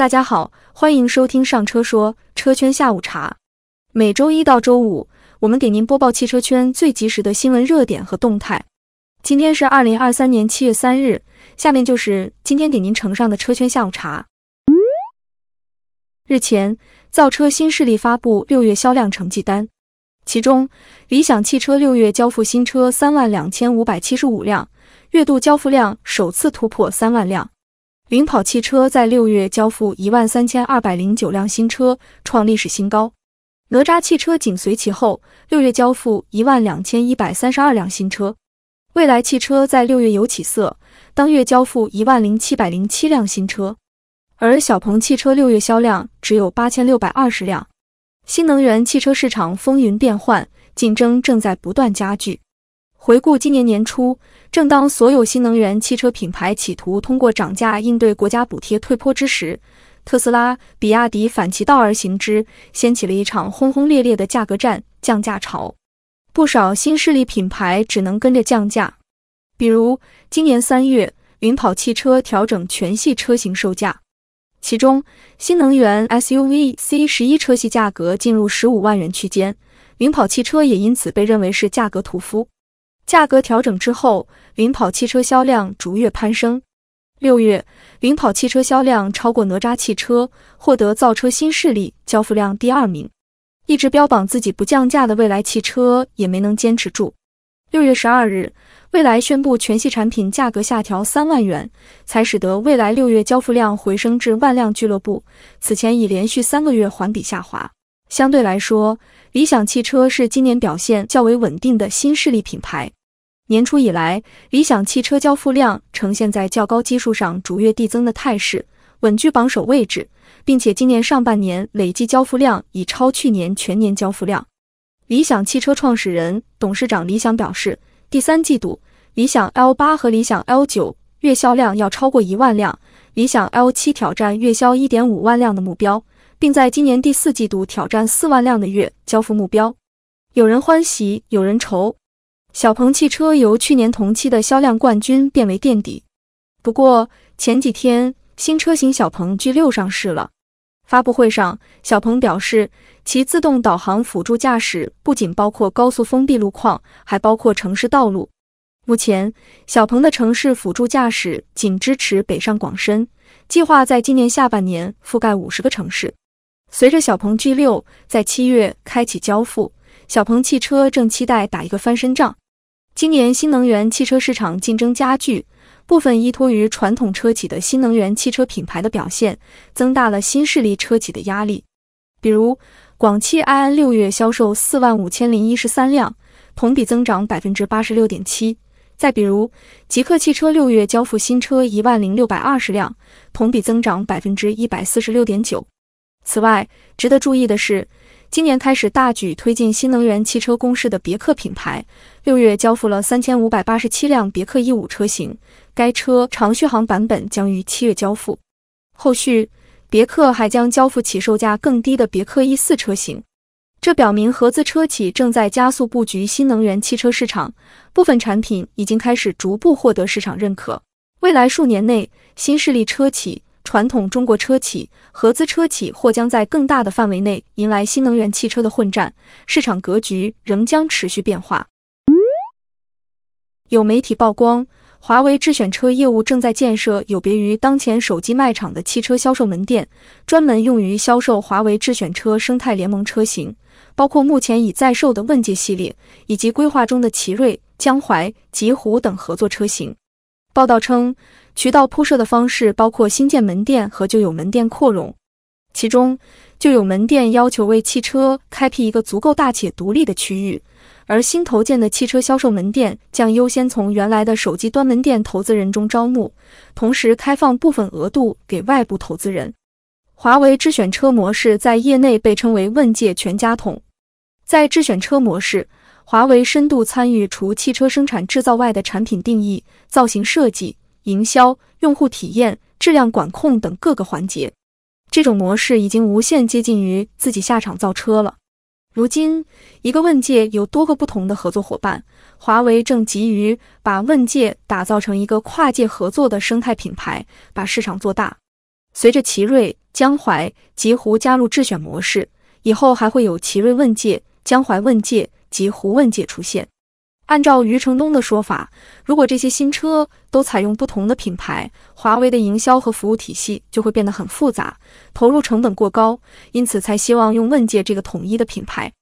大家好，欢迎收听上车说车圈下午茶。每周一到周五，我们给您播报汽车圈最及时的新闻热点和动态。今天是二零二三年七月三日，下面就是今天给您呈上的车圈下午茶。日前，造车新势力发布六月销量成绩单，其中理想汽车六月交付新车三万两千五百七十五辆，月度交付量首次突破三万辆。领跑汽车在六月交付一万三千二百零九辆新车，创历史新高。哪吒汽车紧随其后，六月交付一万两千一百三十二辆新车。蔚来汽车在六月有起色，当月交付一万零七百零七辆新车。而小鹏汽车六月销量只有八千六百二十辆。新能源汽车市场风云变幻，竞争正在不断加剧。回顾今年年初，正当所有新能源汽车品牌企图通过涨价应对国家补贴退坡之时，特斯拉、比亚迪反其道而行之，掀起了一场轰轰烈烈的价格战、降价潮。不少新势力品牌只能跟着降价。比如，今年三月，领跑汽车调整全系车型售价，其中新能源 SUV C 十一车系价格进入十五万元区间，领跑汽车也因此被认为是价格屠夫。价格调整之后，领跑汽车销量逐月攀升。六月，领跑汽车销量超过哪吒汽车，获得造车新势力交付量第二名。一直标榜自己不降价的蔚来汽车也没能坚持住。六月十二日，蔚来宣布全系产品价格下调三万元，才使得蔚来六月交付量回升至万辆俱乐部。此前已连续三个月环比下滑。相对来说，理想汽车是今年表现较为稳定的新势力品牌。年初以来，理想汽车交付量呈现在较高基数上逐月递增的态势，稳居榜首位置，并且今年上半年累计交付量已超去年全年交付量。理想汽车创始人、董事长李想表示，第三季度理想 L 八和理想 L 九月销量要超过一万辆，理想 L 七挑战月销一点五万辆的目标，并在今年第四季度挑战四万辆的月交付目标。有人欢喜，有人愁。小鹏汽车由去年同期的销量冠军变为垫底。不过前几天新车型小鹏 G6 上市了。发布会上，小鹏表示，其自动导航辅助驾驶不仅包括高速封闭路况，还包括城市道路。目前，小鹏的城市辅助驾驶仅支持北上广深，计划在今年下半年覆盖五十个城市。随着小鹏 G6 在七月开启交付，小鹏汽车正期待打一个翻身仗。今年新能源汽车市场竞争加剧，部分依托于传统车企的新能源汽车品牌的表现，增大了新势力车企的压力。比如，广汽埃安六月销售四万五千零一十三辆，同比增长百分之八十六点七。再比如，极客汽车六月交付新车一万零六百二十辆，同比增长百分之一百四十六点九。此外，值得注意的是。今年开始大举推进新能源汽车攻势的别克品牌，六月交付了三千五百八十七辆别克 E 五车型，该车长续航版本将于七月交付。后续，别克还将交付起售价更低的别克 E 四车型。这表明合资车企正在加速布局新能源汽车市场，部分产品已经开始逐步获得市场认可。未来数年内，新势力车企。传统中国车企、合资车企或将在更大的范围内迎来新能源汽车的混战，市场格局仍将持续变化。有媒体曝光，华为智选车业务正在建设有别于当前手机卖场的汽车销售门店，专门用于销售华为智选车生态联盟车型，包括目前已在售的问界系列以及规划中的奇瑞、江淮、极狐等合作车型。报道称。渠道铺设的方式包括新建门店和旧有门店扩容，其中旧有门店要求为汽车开辟一个足够大且独立的区域，而新投建的汽车销售门店将优先从原来的手机端门店投资人中招募，同时开放部分额度给外部投资人。华为智选车模式在业内被称为问界全家桶，在智选车模式，华为深度参与除汽车生产制造外的产品定义、造型设计。营销、用户体验、质量管控等各个环节，这种模式已经无限接近于自己下场造车了。如今，一个问界有多个不同的合作伙伴，华为正急于把问界打造成一个跨界合作的生态品牌，把市场做大。随着奇瑞、江淮、极狐加入智选模式，以后还会有奇瑞问界、江淮问界、及胡问界出现。按照余承东的说法，如果这些新车都采用不同的品牌，华为的营销和服务体系就会变得很复杂，投入成本过高，因此才希望用问界这个统一的品牌。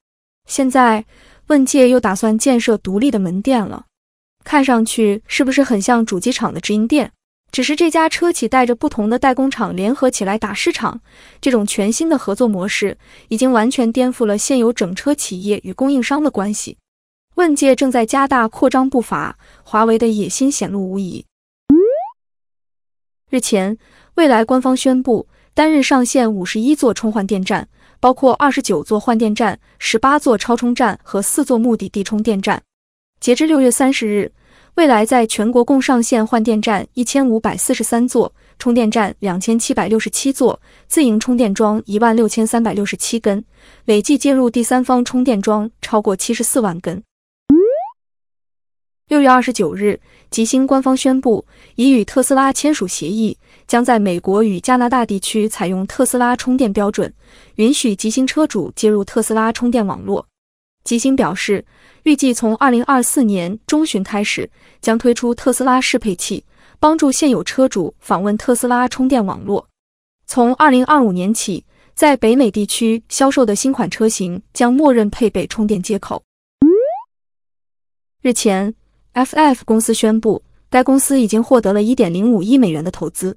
现在问界又打算建设独立的门店了，看上去是不是很像主机厂的直营店？只是这家车企带着不同的代工厂联合起来打市场，这种全新的合作模式已经完全颠覆了现有整车企业与供应商的关系。问界正在加大扩张步伐，华为的野心显露无遗。日前，蔚来官方宣布，单日上线五十一座充换电站，包括二十九座换电站、十八座超充站和四座目的地充电站。截至六月三十日，未来在全国共上线换电站一千五百四十三座，充电站两千七百六十七座，自营充电桩一万六千三百六十七根，累计接入第三方充电桩超过七十四万根。六月二十九日，吉星官方宣布已与特斯拉签署协议，将在美国与加拿大地区采用特斯拉充电标准，允许吉星车主接入特斯拉充电网络。吉星表示，预计从二零二四年中旬开始，将推出特斯拉适配器，帮助现有车主访问特斯拉充电网络。从二零二五年起，在北美地区销售的新款车型将默认配备充电接口。日前。FF 公司宣布，该公司已经获得了1.05亿美元的投资。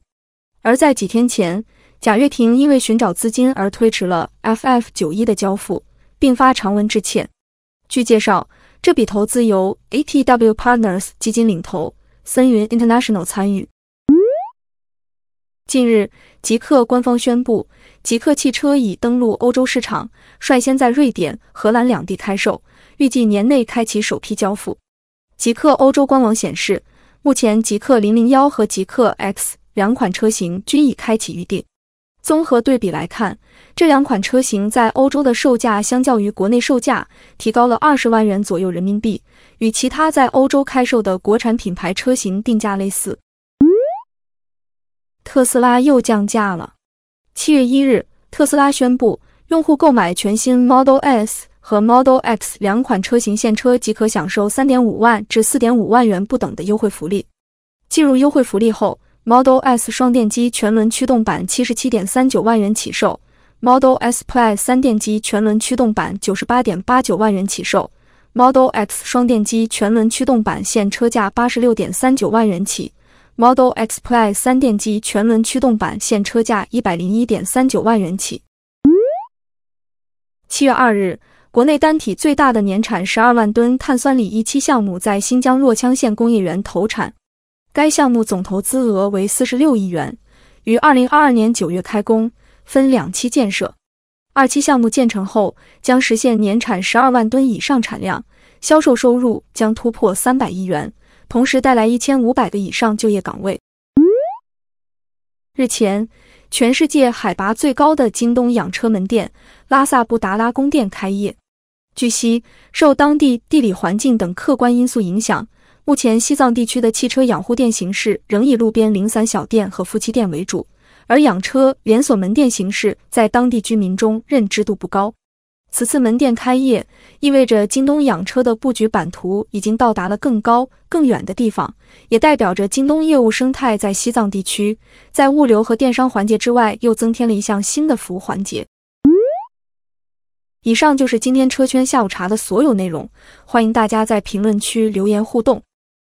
而在几天前，贾跃亭因为寻找资金而推迟了 FF 九一的交付，并发长文致歉。据介绍，这笔投资由 ATW Partners 基金领投，森云 International 参与。近日，极客官方宣布，极客汽车已登陆欧洲市场，率先在瑞典、荷兰两地开售，预计年内开启首批交付。极客欧洲官网显示，目前极客零零幺和极客 X 两款车型均已开启预定。综合对比来看，这两款车型在欧洲的售价相较于国内售价提高了二十万元左右人民币，与其他在欧洲开售的国产品牌车型定价类似。特斯拉又降价了。七月一日，特斯拉宣布，用户购买全新 Model S。和 Model X 两款车型现车即可享受三点五万至四点五万元不等的优惠福利。进入优惠福利后，Model S 双电机全轮驱动版七十七点三九万元起售，Model S Plaid 三电机全轮驱动版九十八点八九万元起售，Model X 双电机全轮驱动版现车价八十六点三九万元起，Model X Plaid 三电机全轮驱动版现车价一百零一点三九万元起。七月二日。国内单体最大的年产十二万吨碳酸锂一期项目在新疆若羌县工业园投产，该项目总投资额为四十六亿元，于二零二二年九月开工，分两期建设。二期项目建成后，将实现年产十二万吨以上产量，销售收入将突破三百亿元，同时带来一千五百个以上就业岗位。日前。全世界海拔最高的京东养车门店拉萨布达拉宫店开业。据悉，受当地地理环境等客观因素影响，目前西藏地区的汽车养护店形式仍以路边零散小店和夫妻店为主，而养车连锁门店形式在当地居民中认知度不高。此次门店开业，意味着京东养车的布局版图已经到达了更高、更远的地方，也代表着京东业务生态在西藏地区，在物流和电商环节之外，又增添了一项新的服务环节。以上就是今天车圈下午茶的所有内容，欢迎大家在评论区留言互动。